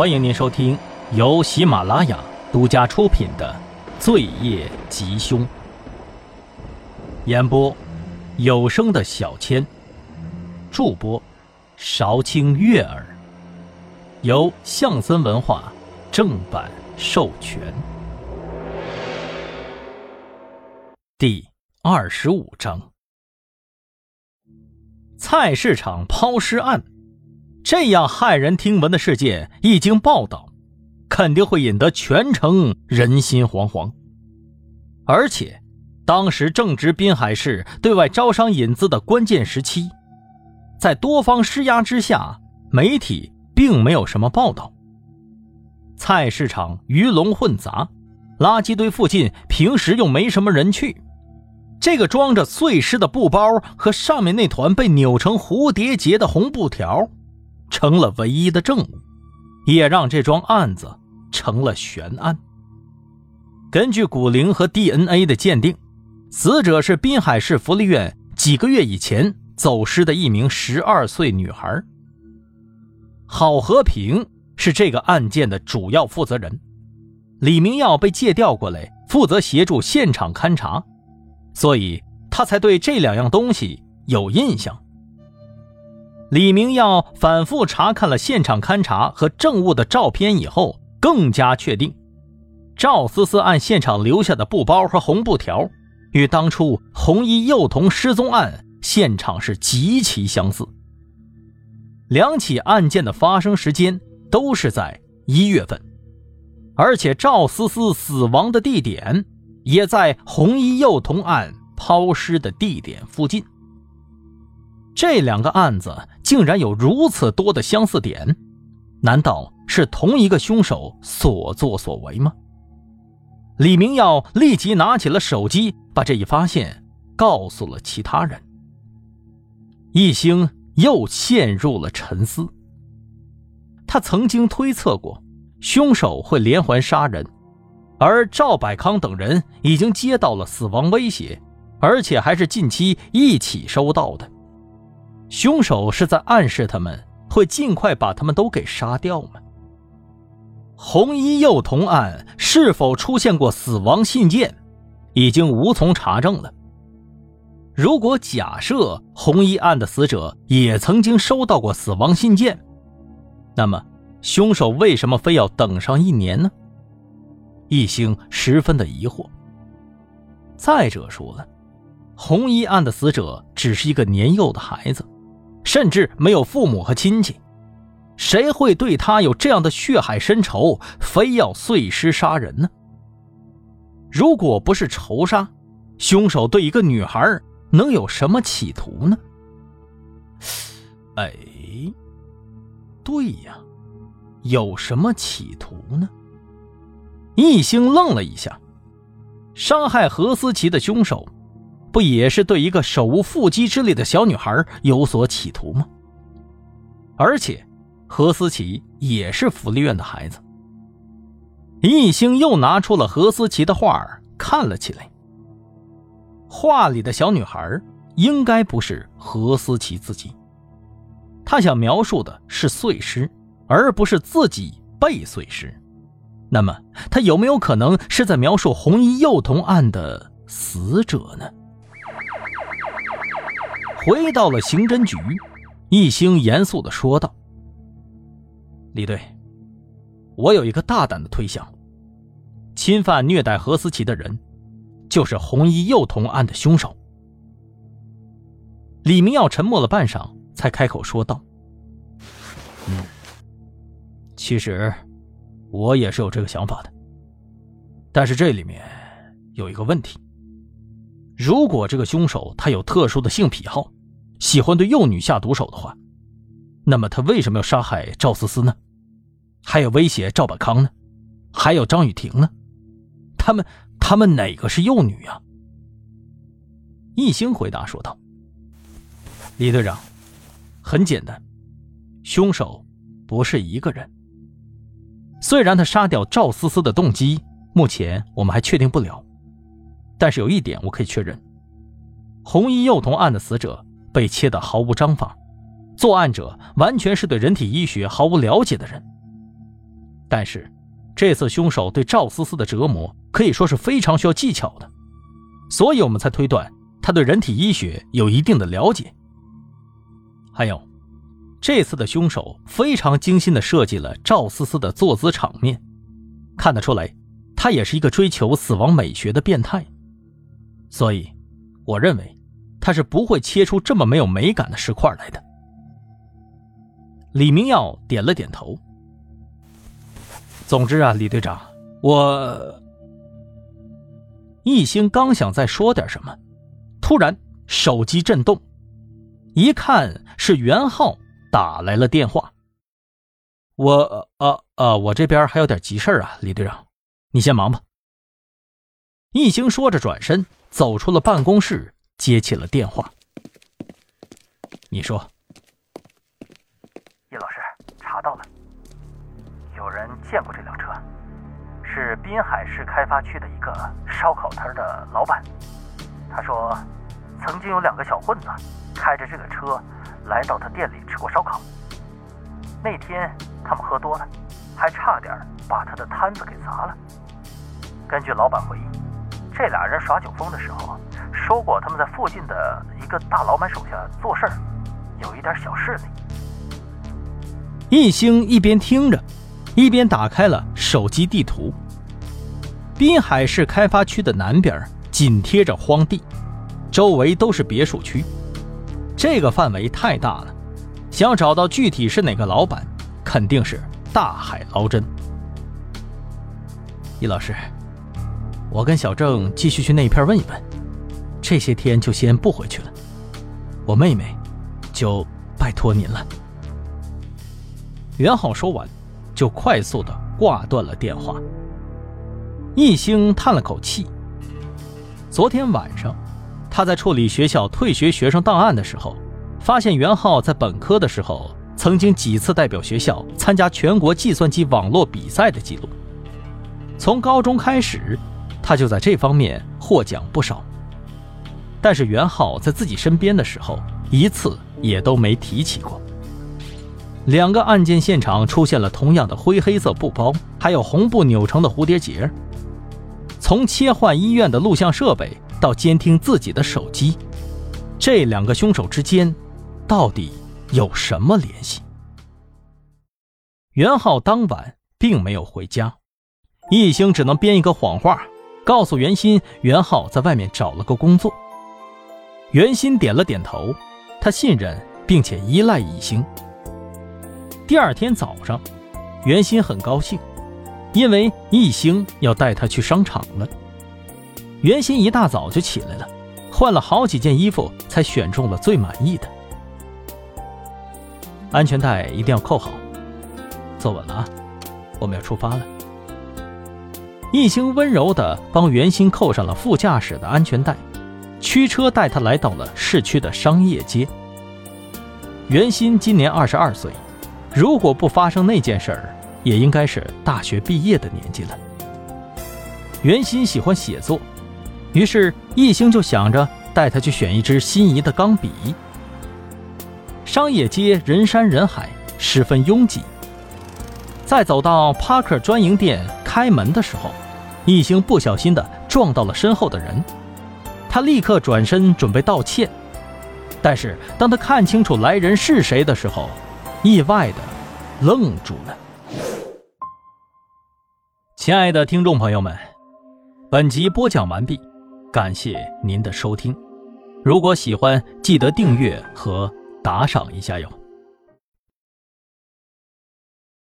欢迎您收听由喜马拉雅独家出品的《罪业吉凶》，演播有声的小千，助播韶清悦耳，由象森文化正版授权。第二十五章：菜市场抛尸案。这样骇人听闻的事件一经报道，肯定会引得全城人心惶惶。而且，当时正值滨海市对外招商引资的关键时期，在多方施压之下，媒体并没有什么报道。菜市场鱼龙混杂，垃圾堆附近平时又没什么人去，这个装着碎尸的布包和上面那团被扭成蝴蝶结的红布条。成了唯一的证物，也让这桩案子成了悬案。根据骨龄和 DNA 的鉴定，死者是滨海市福利院几个月以前走失的一名十二岁女孩。郝和平是这个案件的主要负责人，李明耀被借调过来负责协助现场勘查，所以他才对这两样东西有印象。李明耀反复查看了现场勘查和证物的照片以后，更加确定，赵思思案现场留下的布包和红布条，与当初红衣幼童失踪案现场是极其相似。两起案件的发生时间都是在一月份，而且赵思思死亡的地点也在红衣幼童案抛尸的地点附近。这两个案子竟然有如此多的相似点，难道是同一个凶手所作所为吗？李明耀立即拿起了手机，把这一发现告诉了其他人。一星又陷入了沉思。他曾经推测过，凶手会连环杀人，而赵百康等人已经接到了死亡威胁，而且还是近期一起收到的。凶手是在暗示他们会尽快把他们都给杀掉吗？红衣幼童案是否出现过死亡信件，已经无从查证了。如果假设红衣案的死者也曾经收到过死亡信件，那么凶手为什么非要等上一年呢？一星十分的疑惑。再者说了，红衣案的死者只是一个年幼的孩子。甚至没有父母和亲戚，谁会对他有这样的血海深仇，非要碎尸杀人呢？如果不是仇杀，凶手对一个女孩能有什么企图呢？哎，对呀，有什么企图呢？易星愣了一下，伤害何思琪的凶手。不也是对一个手无缚鸡之力的小女孩有所企图吗？而且，何思琪也是福利院的孩子。易星又拿出了何思琪的画看了起来。画里的小女孩应该不是何思琪自己，他想描述的是碎尸，而不是自己被碎尸。那么，他有没有可能是在描述红衣幼童案的死者呢？回到了刑侦局，易星严肃的说道：“李队，我有一个大胆的推想，侵犯虐待何思琪的人，就是红衣幼童案的凶手。”李明耀沉默了半晌，才开口说道：“嗯，其实我也是有这个想法的，但是这里面有一个问题。”如果这个凶手他有特殊的性癖好，喜欢对幼女下毒手的话，那么他为什么要杀害赵思思呢？还有威胁赵本康呢？还有张雨婷呢？他们他们哪个是幼女啊？易星回答说道：“李队长，很简单，凶手不是一个人。虽然他杀掉赵思思的动机，目前我们还确定不了。”但是有一点我可以确认，红衣幼童案的死者被切得毫无章法，作案者完全是对人体医学毫无了解的人。但是这次凶手对赵思思的折磨可以说是非常需要技巧的，所以我们才推断他对人体医学有一定的了解。还有，这次的凶手非常精心的设计了赵思思的坐姿场面，看得出来，他也是一个追求死亡美学的变态。所以，我认为他是不会切出这么没有美感的石块来的。李明耀点了点头。总之啊，李队长，我……一兴刚想再说点什么，突然手机震动，一看是袁浩打来了电话。我……呃呃，我这边还有点急事啊，李队长，你先忙吧。一兴说着，转身。走出了办公室，接起了电话。你说，叶老师查到了，有人见过这辆车，是滨海市开发区的一个烧烤摊的老板。他说，曾经有两个小混子开着这个车来到他店里吃过烧烤。那天他们喝多了，还差点把他的摊子给砸了。根据老板回忆。这俩人耍酒疯的时候，说过他们在附近的一个大老板手下做事儿，有一点小势力。易兴一边听着，一边打开了手机地图。滨海市开发区的南边紧贴着荒地，周围都是别墅区，这个范围太大了，想找到具体是哪个老板，肯定是大海捞针。易老师。我跟小郑继续去那一片问一问，这些天就先不回去了。我妹妹，就拜托您了。袁浩说完，就快速的挂断了电话。易兴叹了口气。昨天晚上，他在处理学校退学学生档案的时候，发现袁浩在本科的时候曾经几次代表学校参加全国计算机网络比赛的记录。从高中开始。他就在这方面获奖不少，但是袁浩在自己身边的时候，一次也都没提起过。两个案件现场出现了同样的灰黑色布包，还有红布扭成的蝴蝶结。从切换医院的录像设备到监听自己的手机，这两个凶手之间到底有什么联系？袁浩当晚并没有回家，易兴只能编一个谎话。告诉袁鑫，袁浩在外面找了个工作。袁鑫点了点头，他信任并且依赖易兴。第二天早上，袁鑫很高兴，因为易兴要带他去商场了。袁鑫一大早就起来了，换了好几件衣服，才选中了最满意的。安全带一定要扣好，坐稳了啊！我们要出发了。易兴温柔地帮袁鑫扣上了副驾驶的安全带，驱车带他来到了市区的商业街。袁鑫今年二十二岁，如果不发生那件事儿，也应该是大学毕业的年纪了。袁鑫喜欢写作，于是易兴就想着带他去选一支心仪的钢笔。商业街人山人海，十分拥挤。在走到帕克专营店开门的时候，易兴不小心的撞到了身后的人，他立刻转身准备道歉，但是当他看清楚来人是谁的时候，意外的愣住了。亲爱的听众朋友们，本集播讲完毕，感谢您的收听。如果喜欢，记得订阅和打赏一下哟。